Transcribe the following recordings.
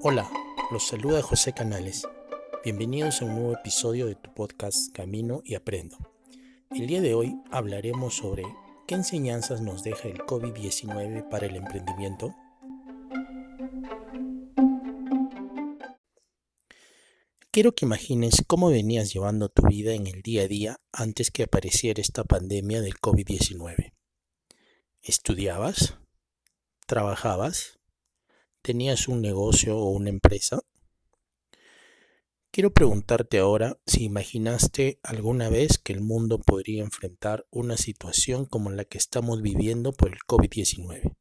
Hola, los saluda José Canales. Bienvenidos a un nuevo episodio de tu podcast Camino y Aprendo. El día de hoy hablaremos sobre qué enseñanzas nos deja el COVID-19 para el emprendimiento. Quiero que imagines cómo venías llevando tu vida en el día a día antes que apareciera esta pandemia del COVID-19. ¿Estudiabas? ¿Trabajabas? ¿Tenías un negocio o una empresa? Quiero preguntarte ahora si imaginaste alguna vez que el mundo podría enfrentar una situación como la que estamos viviendo por el COVID-19.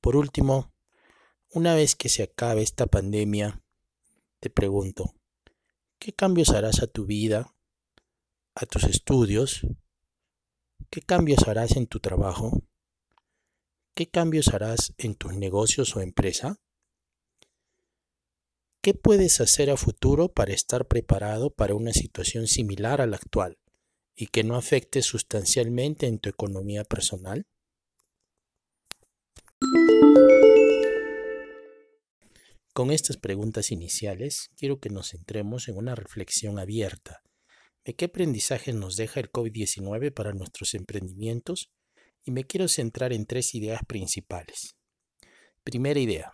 Por último, una vez que se acabe esta pandemia, te pregunto, ¿qué cambios harás a tu vida, a tus estudios? ¿Qué cambios harás en tu trabajo? ¿Qué cambios harás en tus negocios o empresa? ¿Qué puedes hacer a futuro para estar preparado para una situación similar a la actual y que no afecte sustancialmente en tu economía personal? Con estas preguntas iniciales, quiero que nos centremos en una reflexión abierta de qué aprendizaje nos deja el COVID-19 para nuestros emprendimientos y me quiero centrar en tres ideas principales. Primera idea.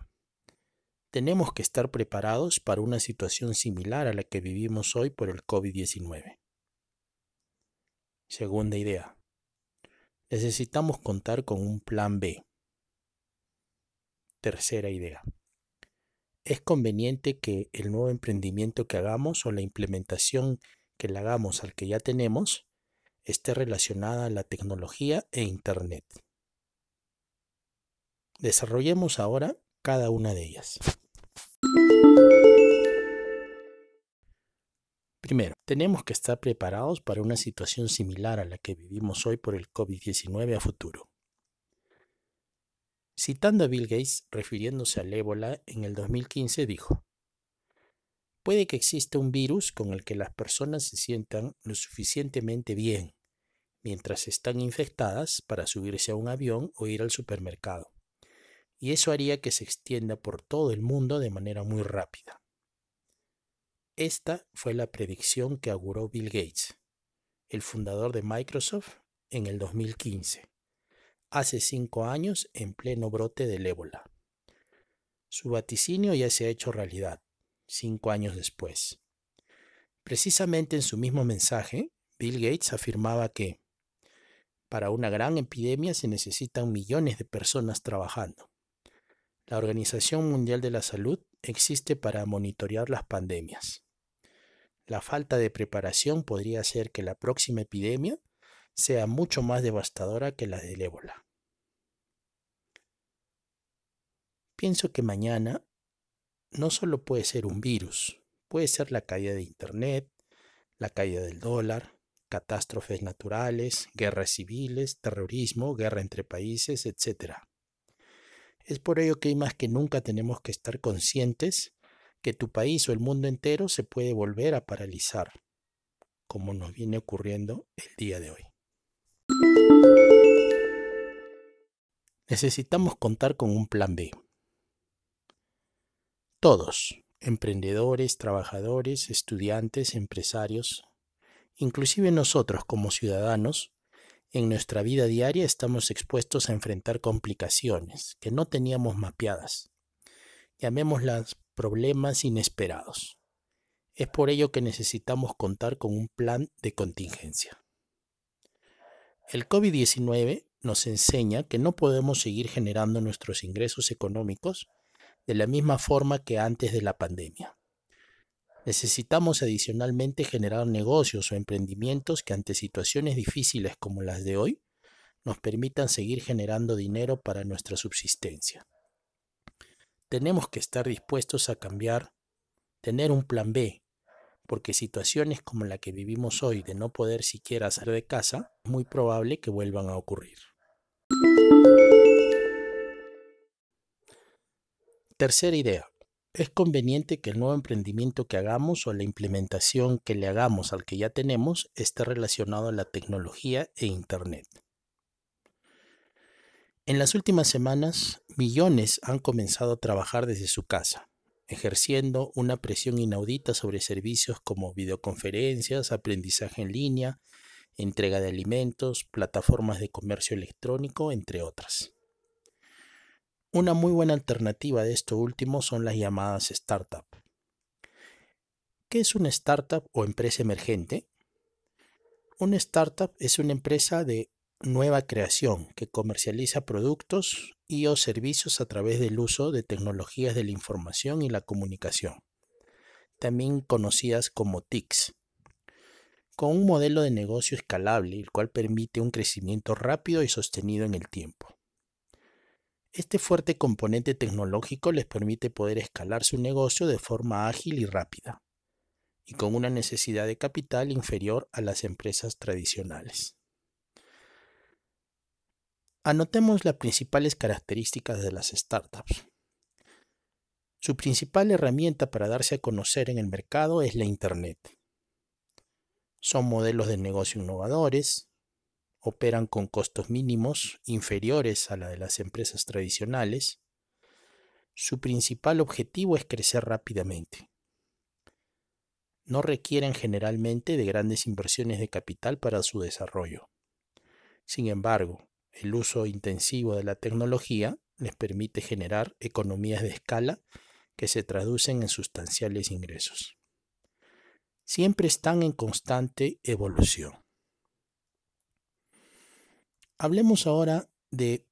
Tenemos que estar preparados para una situación similar a la que vivimos hoy por el COVID-19. Segunda idea. Necesitamos contar con un plan B. Tercera idea. Es conveniente que el nuevo emprendimiento que hagamos o la implementación que le hagamos al que ya tenemos esté relacionada a la tecnología e Internet. Desarrollemos ahora cada una de ellas. Primero, tenemos que estar preparados para una situación similar a la que vivimos hoy por el COVID-19 a futuro. Citando a Bill Gates, refiriéndose al ébola, en el 2015 dijo, Puede que exista un virus con el que las personas se sientan lo suficientemente bien mientras están infectadas para subirse a un avión o ir al supermercado. Y eso haría que se extienda por todo el mundo de manera muy rápida. Esta fue la predicción que auguró Bill Gates, el fundador de Microsoft, en el 2015, hace cinco años en pleno brote del ébola. Su vaticinio ya se ha hecho realidad cinco años después. Precisamente en su mismo mensaje, Bill Gates afirmaba que para una gran epidemia se necesitan millones de personas trabajando. La Organización Mundial de la Salud existe para monitorear las pandemias. La falta de preparación podría hacer que la próxima epidemia sea mucho más devastadora que la del ébola. Pienso que mañana no solo puede ser un virus, puede ser la caída de Internet, la caída del dólar, catástrofes naturales, guerras civiles, terrorismo, guerra entre países, etc. Es por ello que más que nunca tenemos que estar conscientes que tu país o el mundo entero se puede volver a paralizar, como nos viene ocurriendo el día de hoy. Necesitamos contar con un plan B. Todos, emprendedores, trabajadores, estudiantes, empresarios, inclusive nosotros como ciudadanos, en nuestra vida diaria estamos expuestos a enfrentar complicaciones que no teníamos mapeadas. Llamémoslas problemas inesperados. Es por ello que necesitamos contar con un plan de contingencia. El COVID-19 nos enseña que no podemos seguir generando nuestros ingresos económicos de la misma forma que antes de la pandemia. Necesitamos adicionalmente generar negocios o emprendimientos que ante situaciones difíciles como las de hoy nos permitan seguir generando dinero para nuestra subsistencia. Tenemos que estar dispuestos a cambiar, tener un plan B, porque situaciones como la que vivimos hoy de no poder siquiera salir de casa, es muy probable que vuelvan a ocurrir. Tercera idea. Es conveniente que el nuevo emprendimiento que hagamos o la implementación que le hagamos al que ya tenemos esté relacionado a la tecnología e Internet. En las últimas semanas, millones han comenzado a trabajar desde su casa, ejerciendo una presión inaudita sobre servicios como videoconferencias, aprendizaje en línea, entrega de alimentos, plataformas de comercio electrónico, entre otras. Una muy buena alternativa de esto último son las llamadas startup. ¿Qué es una startup o empresa emergente? Una startup es una empresa de nueva creación que comercializa productos y o servicios a través del uso de tecnologías de la información y la comunicación, también conocidas como TICs, con un modelo de negocio escalable, el cual permite un crecimiento rápido y sostenido en el tiempo. Este fuerte componente tecnológico les permite poder escalar su negocio de forma ágil y rápida, y con una necesidad de capital inferior a las empresas tradicionales. Anotemos las principales características de las startups. Su principal herramienta para darse a conocer en el mercado es la Internet. Son modelos de negocio innovadores, operan con costos mínimos inferiores a la de las empresas tradicionales. Su principal objetivo es crecer rápidamente. No requieren generalmente de grandes inversiones de capital para su desarrollo. Sin embargo, el uso intensivo de la tecnología les permite generar economías de escala que se traducen en sustanciales ingresos. Siempre están en constante evolución. Hablemos ahora de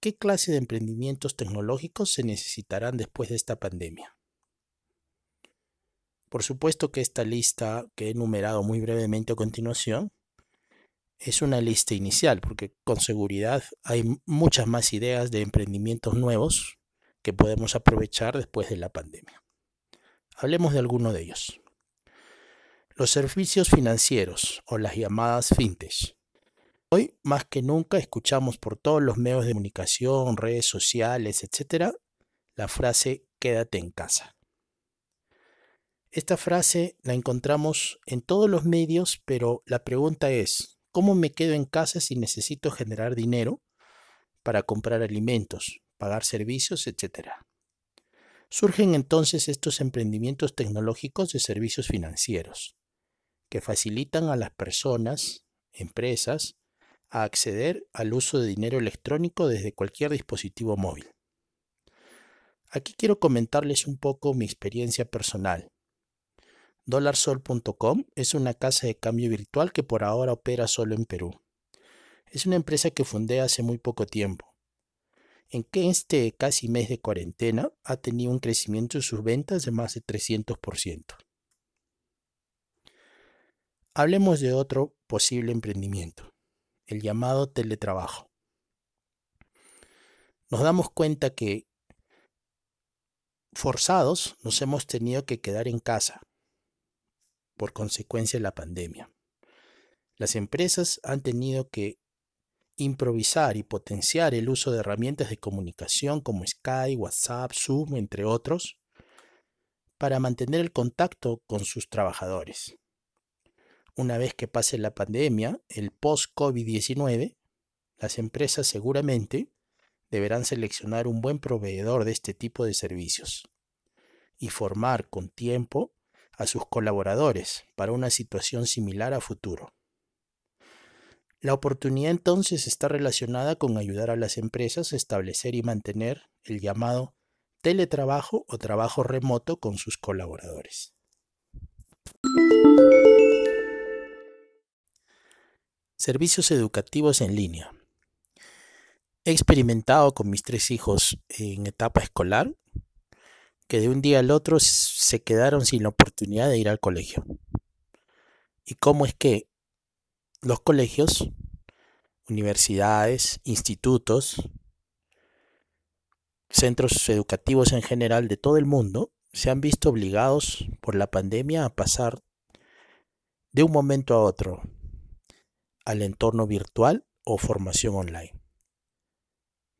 qué clase de emprendimientos tecnológicos se necesitarán después de esta pandemia. Por supuesto que esta lista que he enumerado muy brevemente a continuación es una lista inicial, porque con seguridad hay muchas más ideas de emprendimientos nuevos que podemos aprovechar después de la pandemia. Hablemos de alguno de ellos. Los servicios financieros o las llamadas fintech. Hoy más que nunca escuchamos por todos los medios de comunicación, redes sociales, etc., la frase quédate en casa. Esta frase la encontramos en todos los medios, pero la pregunta es, ¿Cómo me quedo en casa si necesito generar dinero para comprar alimentos, pagar servicios, etcétera? Surgen entonces estos emprendimientos tecnológicos de servicios financieros, que facilitan a las personas, empresas, a acceder al uso de dinero electrónico desde cualquier dispositivo móvil. Aquí quiero comentarles un poco mi experiencia personal Dolarsol.com es una casa de cambio virtual que por ahora opera solo en Perú. Es una empresa que fundé hace muy poco tiempo. En que este casi mes de cuarentena ha tenido un crecimiento en sus ventas de más de 300%. Hablemos de otro posible emprendimiento, el llamado teletrabajo. Nos damos cuenta que forzados nos hemos tenido que quedar en casa por consecuencia de la pandemia. Las empresas han tenido que improvisar y potenciar el uso de herramientas de comunicación como Skype, WhatsApp, Zoom, entre otros, para mantener el contacto con sus trabajadores. Una vez que pase la pandemia, el post-COVID-19, las empresas seguramente deberán seleccionar un buen proveedor de este tipo de servicios y formar con tiempo a sus colaboradores para una situación similar a futuro. La oportunidad entonces está relacionada con ayudar a las empresas a establecer y mantener el llamado teletrabajo o trabajo remoto con sus colaboradores. Servicios educativos en línea. He experimentado con mis tres hijos en etapa escolar que de un día al otro se quedaron sin la oportunidad de ir al colegio. ¿Y cómo es que los colegios, universidades, institutos, centros educativos en general de todo el mundo se han visto obligados por la pandemia a pasar de un momento a otro al entorno virtual o formación online?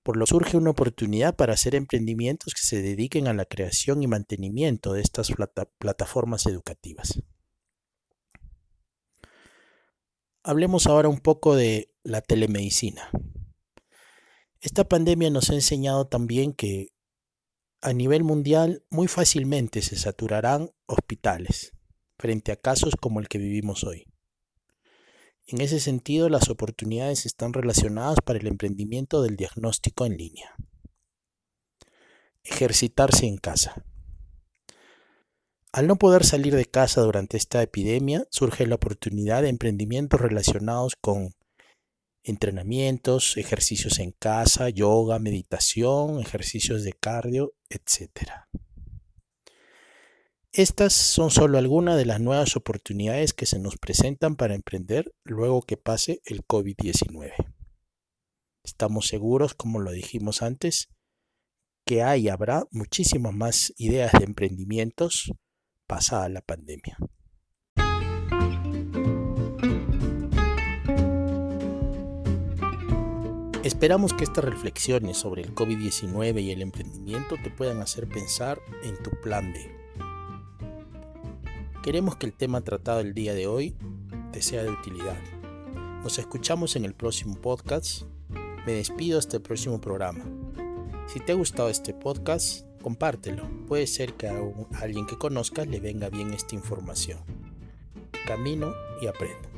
Por lo surge una oportunidad para hacer emprendimientos que se dediquen a la creación y mantenimiento de estas plataformas educativas. Hablemos ahora un poco de la telemedicina. Esta pandemia nos ha enseñado también que a nivel mundial muy fácilmente se saturarán hospitales frente a casos como el que vivimos hoy. En ese sentido, las oportunidades están relacionadas para el emprendimiento del diagnóstico en línea. Ejercitarse en casa. Al no poder salir de casa durante esta epidemia, surge la oportunidad de emprendimientos relacionados con entrenamientos, ejercicios en casa, yoga, meditación, ejercicios de cardio, etc. Estas son solo algunas de las nuevas oportunidades que se nos presentan para emprender luego que pase el COVID-19. Estamos seguros, como lo dijimos antes, que hay habrá muchísimas más ideas de emprendimientos pasada la pandemia. Esperamos que estas reflexiones sobre el COVID-19 y el emprendimiento te puedan hacer pensar en tu plan B. Queremos que el tema tratado el día de hoy te sea de utilidad. Nos escuchamos en el próximo podcast. Me despido hasta el próximo programa. Si te ha gustado este podcast, compártelo. Puede ser que a alguien que conozcas le venga bien esta información. Camino y aprendo.